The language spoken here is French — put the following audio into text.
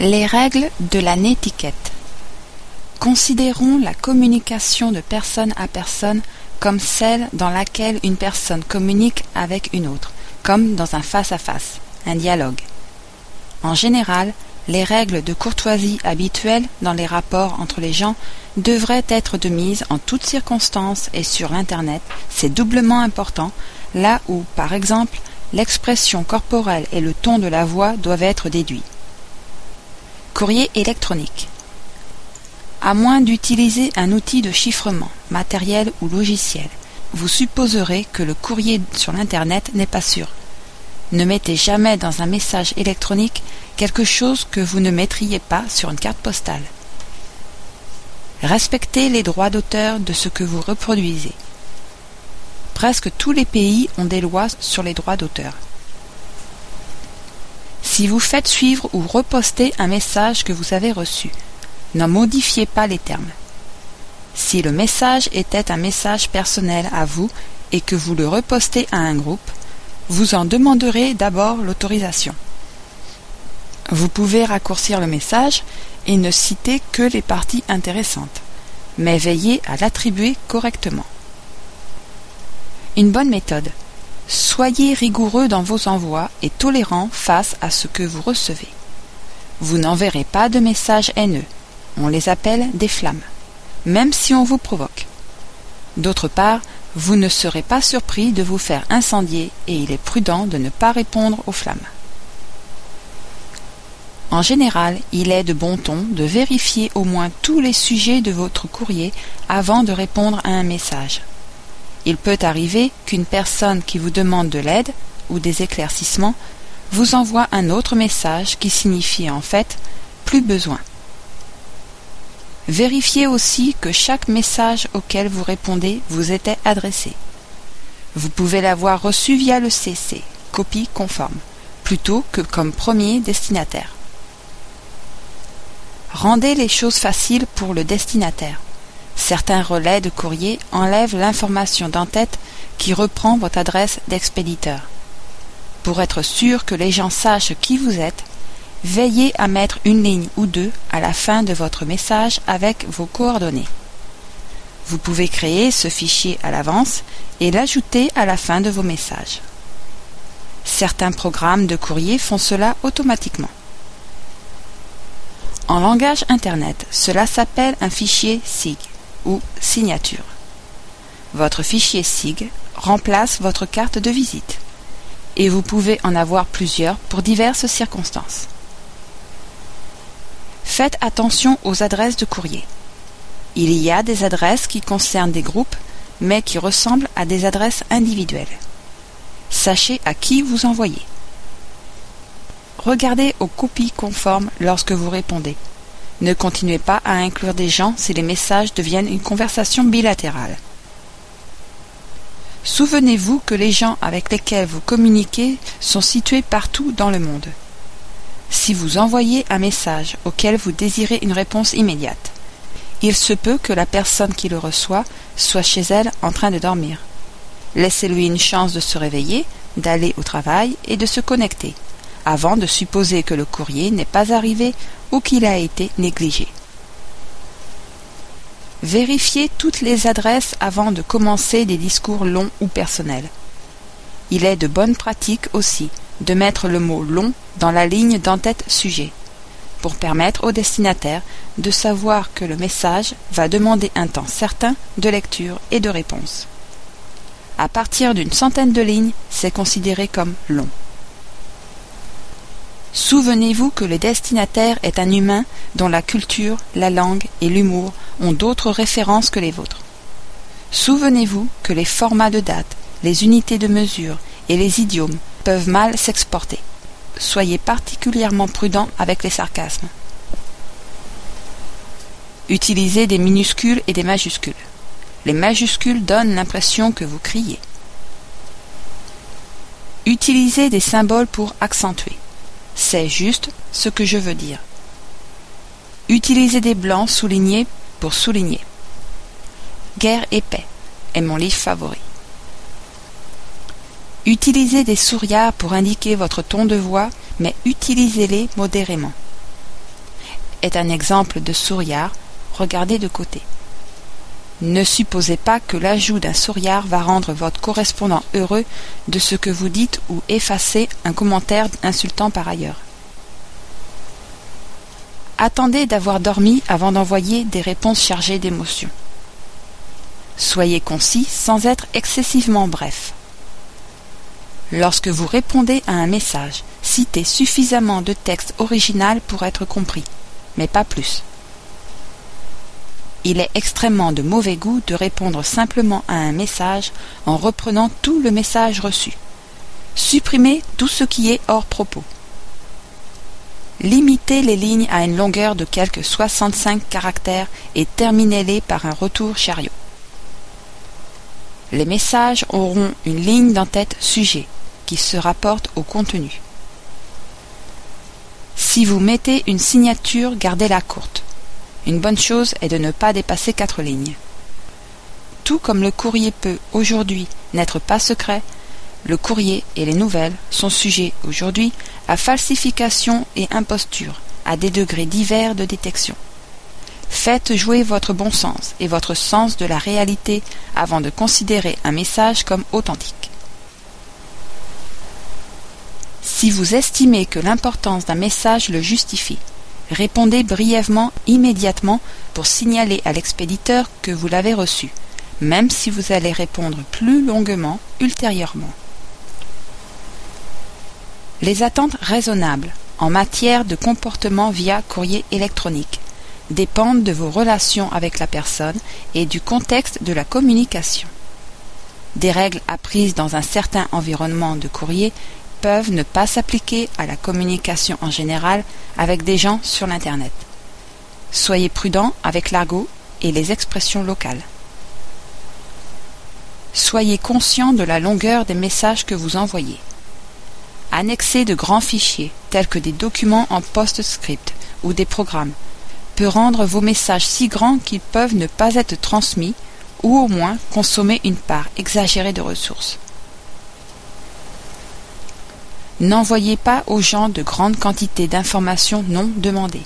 Les règles de la netiquette. Considérons la communication de personne à personne comme celle dans laquelle une personne communique avec une autre, comme dans un face-à-face, un dialogue. En général, les règles de courtoisie habituelles dans les rapports entre les gens devraient être de mise en toutes circonstances et sur l'Internet, c'est doublement important, là où, par exemple, l'expression corporelle et le ton de la voix doivent être déduits. Courrier électronique. À moins d'utiliser un outil de chiffrement, matériel ou logiciel, vous supposerez que le courrier sur l'Internet n'est pas sûr. Ne mettez jamais dans un message électronique quelque chose que vous ne mettriez pas sur une carte postale. Respectez les droits d'auteur de ce que vous reproduisez. Presque tous les pays ont des lois sur les droits d'auteur. Si vous faites suivre ou reposter un message que vous avez reçu, n'en modifiez pas les termes. Si le message était un message personnel à vous et que vous le repostez à un groupe, vous en demanderez d'abord l'autorisation. Vous pouvez raccourcir le message et ne citer que les parties intéressantes, mais veillez à l'attribuer correctement. Une bonne méthode. Soyez rigoureux dans vos envois et tolérant face à ce que vous recevez. Vous n'enverrez pas de messages haineux. On les appelle des flammes, même si on vous provoque. D'autre part, vous ne serez pas surpris de vous faire incendier et il est prudent de ne pas répondre aux flammes. En général, il est de bon ton de vérifier au moins tous les sujets de votre courrier avant de répondre à un message. Il peut arriver qu'une personne qui vous demande de l'aide ou des éclaircissements vous envoie un autre message qui signifie en fait plus besoin. Vérifiez aussi que chaque message auquel vous répondez vous était adressé. Vous pouvez l'avoir reçu via le CC, copie conforme, plutôt que comme premier destinataire. Rendez les choses faciles pour le destinataire. Certains relais de courrier enlèvent l'information d'en-tête qui reprend votre adresse d'expéditeur. Pour être sûr que les gens sachent qui vous êtes, veillez à mettre une ligne ou deux à la fin de votre message avec vos coordonnées. Vous pouvez créer ce fichier à l'avance et l'ajouter à la fin de vos messages. Certains programmes de courrier font cela automatiquement. En langage Internet, cela s'appelle un fichier SIG ou signature. Votre fichier SIG remplace votre carte de visite et vous pouvez en avoir plusieurs pour diverses circonstances. Faites attention aux adresses de courrier. Il y a des adresses qui concernent des groupes mais qui ressemblent à des adresses individuelles. Sachez à qui vous envoyez. Regardez aux copies conformes lorsque vous répondez. Ne continuez pas à inclure des gens si les messages deviennent une conversation bilatérale. Souvenez-vous que les gens avec lesquels vous communiquez sont situés partout dans le monde. Si vous envoyez un message auquel vous désirez une réponse immédiate, il se peut que la personne qui le reçoit soit chez elle en train de dormir. Laissez-lui une chance de se réveiller, d'aller au travail et de se connecter avant de supposer que le courrier n'est pas arrivé ou qu'il a été négligé. Vérifiez toutes les adresses avant de commencer des discours longs ou personnels. Il est de bonne pratique aussi de mettre le mot long dans la ligne d'entête sujet, pour permettre au destinataire de savoir que le message va demander un temps certain de lecture et de réponse. À partir d'une centaine de lignes, c'est considéré comme long. Souvenez-vous que le destinataire est un humain dont la culture, la langue et l'humour ont d'autres références que les vôtres. Souvenez-vous que les formats de date, les unités de mesure et les idiomes peuvent mal s'exporter. Soyez particulièrement prudent avec les sarcasmes. Utilisez des minuscules et des majuscules. Les majuscules donnent l'impression que vous criez. Utilisez des symboles pour accentuer. C'est juste ce que je veux dire. Utilisez des blancs soulignés pour souligner. Guerre et paix est mon livre favori. Utilisez des souriards pour indiquer votre ton de voix, mais utilisez-les modérément. est un exemple de souriard, regardez de côté. Ne supposez pas que l'ajout d'un souriard va rendre votre correspondant heureux de ce que vous dites ou effacer un commentaire insultant par ailleurs. Attendez d'avoir dormi avant d'envoyer des réponses chargées d'émotions. Soyez concis sans être excessivement bref. Lorsque vous répondez à un message, citez suffisamment de texte original pour être compris, mais pas plus. Il est extrêmement de mauvais goût de répondre simplement à un message en reprenant tout le message reçu. Supprimez tout ce qui est hors propos. Limitez les lignes à une longueur de quelques 65 caractères et terminez-les par un retour chariot. Les messages auront une ligne d'entête sujet qui se rapporte au contenu. Si vous mettez une signature, gardez-la courte. Une bonne chose est de ne pas dépasser quatre lignes. Tout comme le courrier peut, aujourd'hui, n'être pas secret, le courrier et les nouvelles sont sujets aujourd'hui à falsification et imposture à des degrés divers de détection. Faites jouer votre bon sens et votre sens de la réalité avant de considérer un message comme authentique. Si vous estimez que l'importance d'un message le justifie, répondez brièvement immédiatement pour signaler à l'expéditeur que vous l'avez reçu, même si vous allez répondre plus longuement ultérieurement. Les attentes raisonnables en matière de comportement via courrier électronique dépendent de vos relations avec la personne et du contexte de la communication. Des règles apprises dans un certain environnement de courrier peuvent ne pas s'appliquer à la communication en général avec des gens sur l'Internet. Soyez prudent avec l'argot et les expressions locales. Soyez conscient de la longueur des messages que vous envoyez annexer de grands fichiers, tels que des documents en PostScript ou des programmes, peut rendre vos messages si grands qu'ils peuvent ne pas être transmis ou au moins consommer une part exagérée de ressources. N'envoyez pas aux gens de grandes quantités d'informations non demandées.